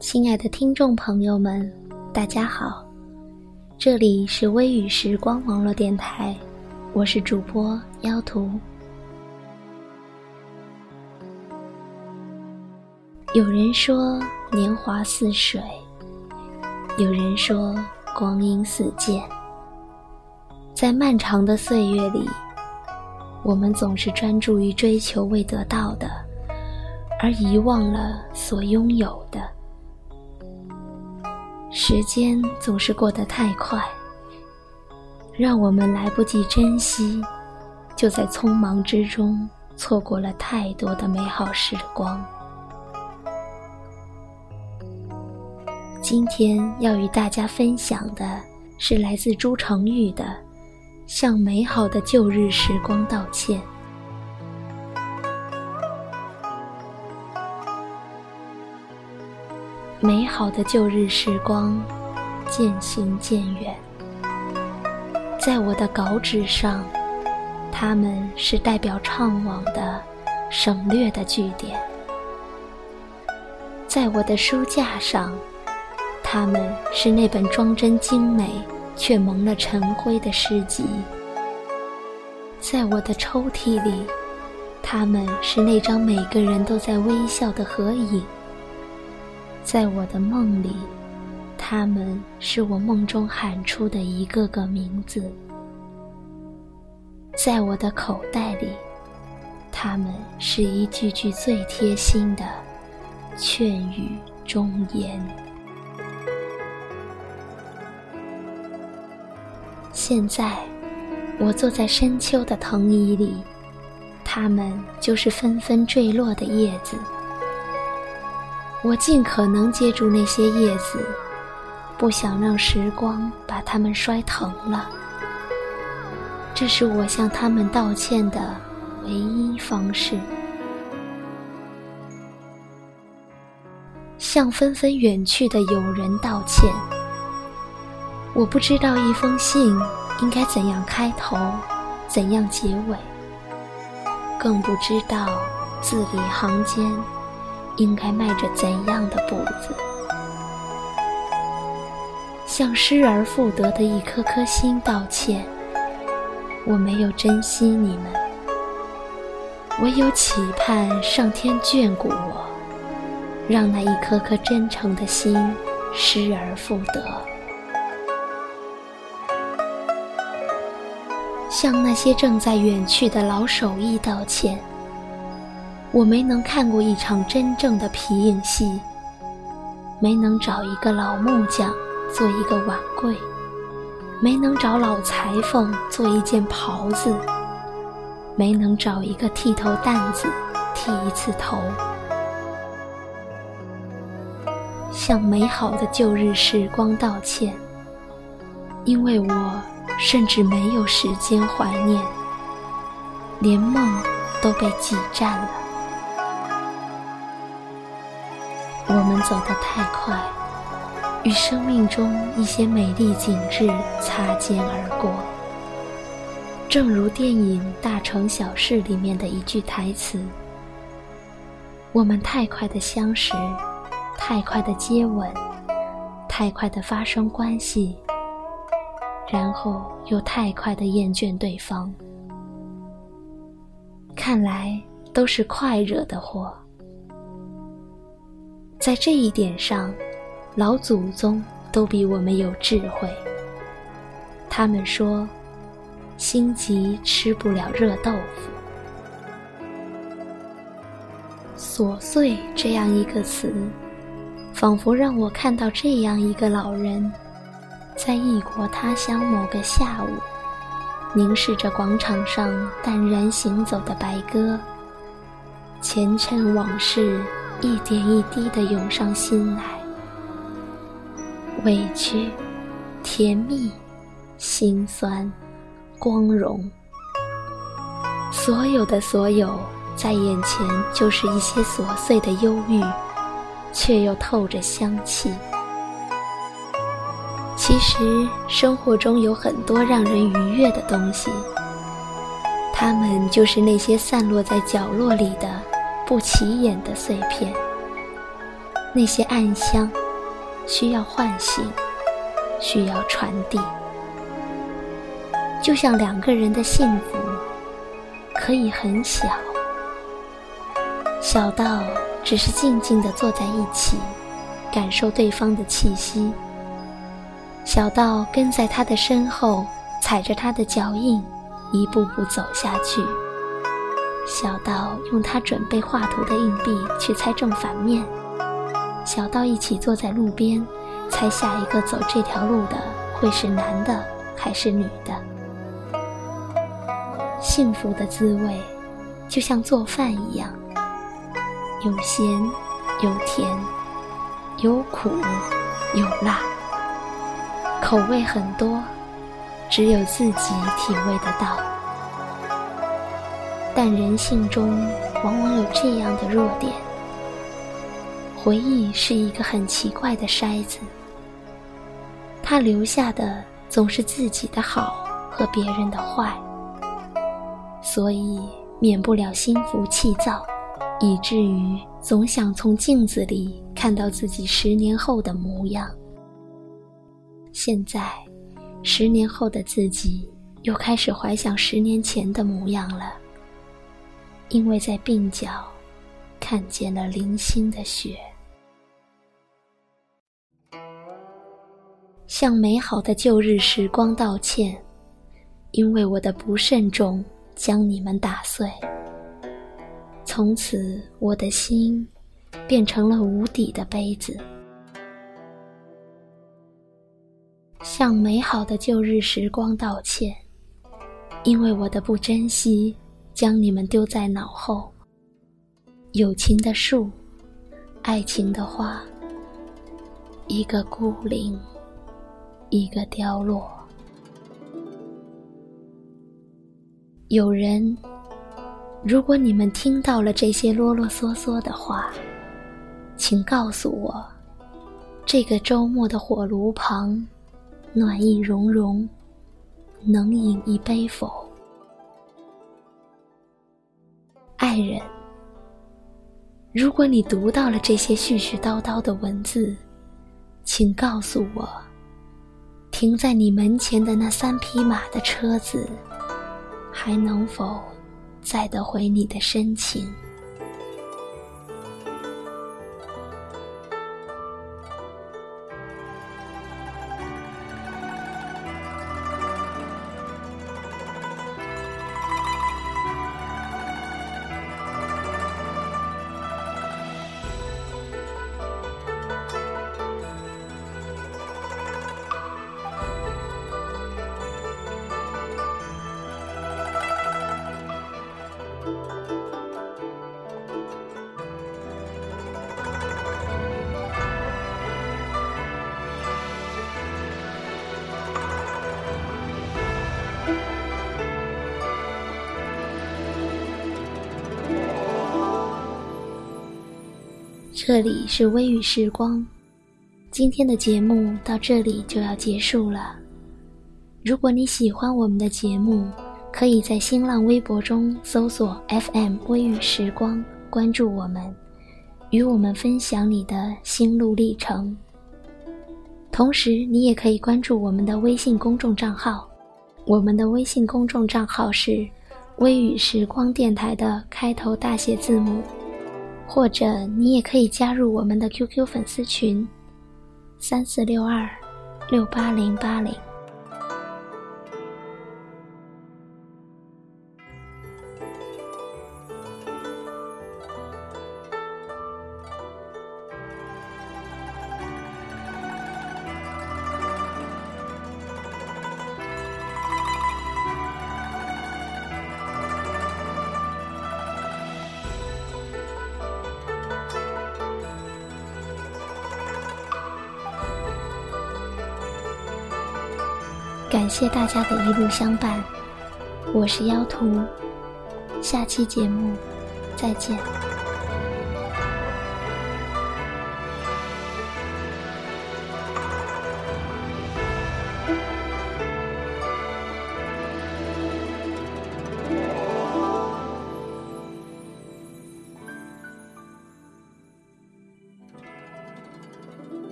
亲爱的听众朋友们，大家好，这里是微雨时光网络电台，我是主播妖图。有人说年华似水，有人说光阴似箭，在漫长的岁月里，我们总是专注于追求未得到的，而遗忘了所拥有的。时间总是过得太快，让我们来不及珍惜，就在匆忙之中错过了太多的美好时光。今天要与大家分享的是来自朱成玉的《向美好的旧日时光道歉》。美好的旧日时光渐行渐远，在我的稿纸上，它们是代表怅惘的、省略的句点；在我的书架上，他们是那本装帧精美却蒙了尘灰的诗集；在我的抽屉里，他们是那张每个人都在微笑的合影。在我的梦里，他们是我梦中喊出的一个个名字；在我的口袋里，他们是一句句最贴心的劝语忠言。现在，我坐在深秋的藤椅里，它们就是纷纷坠落的叶子。我尽可能接住那些叶子，不想让时光把它们摔疼了。这是我向他们道歉的唯一方式。向纷纷远去的友人道歉。我不知道一封信应该怎样开头，怎样结尾，更不知道字里行间。应该迈着怎样的步子？向失而复得的一颗颗心道歉。我没有珍惜你们，唯有期盼上天眷顾我，让那一颗颗真诚的心失而复得。向那些正在远去的老手艺道歉。我没能看过一场真正的皮影戏，没能找一个老木匠做一个碗柜，没能找老裁缝做一件袍子，没能找一个剃头担子剃一次头。向美好的旧日时光道歉，因为我甚至没有时间怀念，连梦都被挤占了。走得太快，与生命中一些美丽景致擦肩而过。正如电影《大城小事》里面的一句台词：“我们太快的相识，太快的接吻，太快的发生关系，然后又太快的厌倦对方。看来都是快惹的祸。”在这一点上，老祖宗都比我们有智慧。他们说：“心急吃不了热豆腐。”琐碎这样一个词，仿佛让我看到这样一个老人，在异国他乡某个下午，凝视着广场上淡然行走的白鸽，前尘往事。一点一滴的涌上心来，委屈、甜蜜、心酸、光荣，所有的所有，在眼前就是一些琐碎的忧郁，却又透着香气。其实生活中有很多让人愉悦的东西，它们就是那些散落在角落里的。不起眼的碎片，那些暗香，需要唤醒，需要传递。就像两个人的幸福，可以很小，小到只是静静地坐在一起，感受对方的气息；小到跟在他的身后，踩着他的脚印，一步步走下去。小到用他准备画图的硬币去猜正反面，小到一起坐在路边，猜下一个走这条路的会是男的还是女的。幸福的滋味，就像做饭一样，有咸，有甜，有苦，有辣，口味很多，只有自己体味得到。但人性中往往有这样的弱点，回忆是一个很奇怪的筛子，它留下的总是自己的好和别人的坏，所以免不了心浮气躁，以至于总想从镜子里看到自己十年后的模样。现在，十年后的自己又开始怀想十年前的模样了。因为在鬓角看见了零星的雪，向美好的旧日时光道歉，因为我的不慎重将你们打碎。从此，我的心变成了无底的杯子。向美好的旧日时光道歉，因为我的不珍惜。将你们丢在脑后。友情的树，爱情的花，一个孤零，一个凋落。有人，如果你们听到了这些啰啰嗦嗦的话，请告诉我，这个周末的火炉旁，暖意融融，能饮一杯否？爱人，如果你读到了这些絮絮叨叨的文字，请告诉我，停在你门前的那三匹马的车子，还能否载得回你的深情？这里是微雨时光，今天的节目到这里就要结束了。如果你喜欢我们的节目，可以在新浪微博中搜索 FM 微雨时光，关注我们，与我们分享你的心路历程。同时，你也可以关注我们的微信公众账号，我们的微信公众账号是“微雨时光电台”的开头大写字母。或者你也可以加入我们的 QQ 粉丝群，三四六二六八零八零。感谢大家的一路相伴，我是妖图，下期节目再见。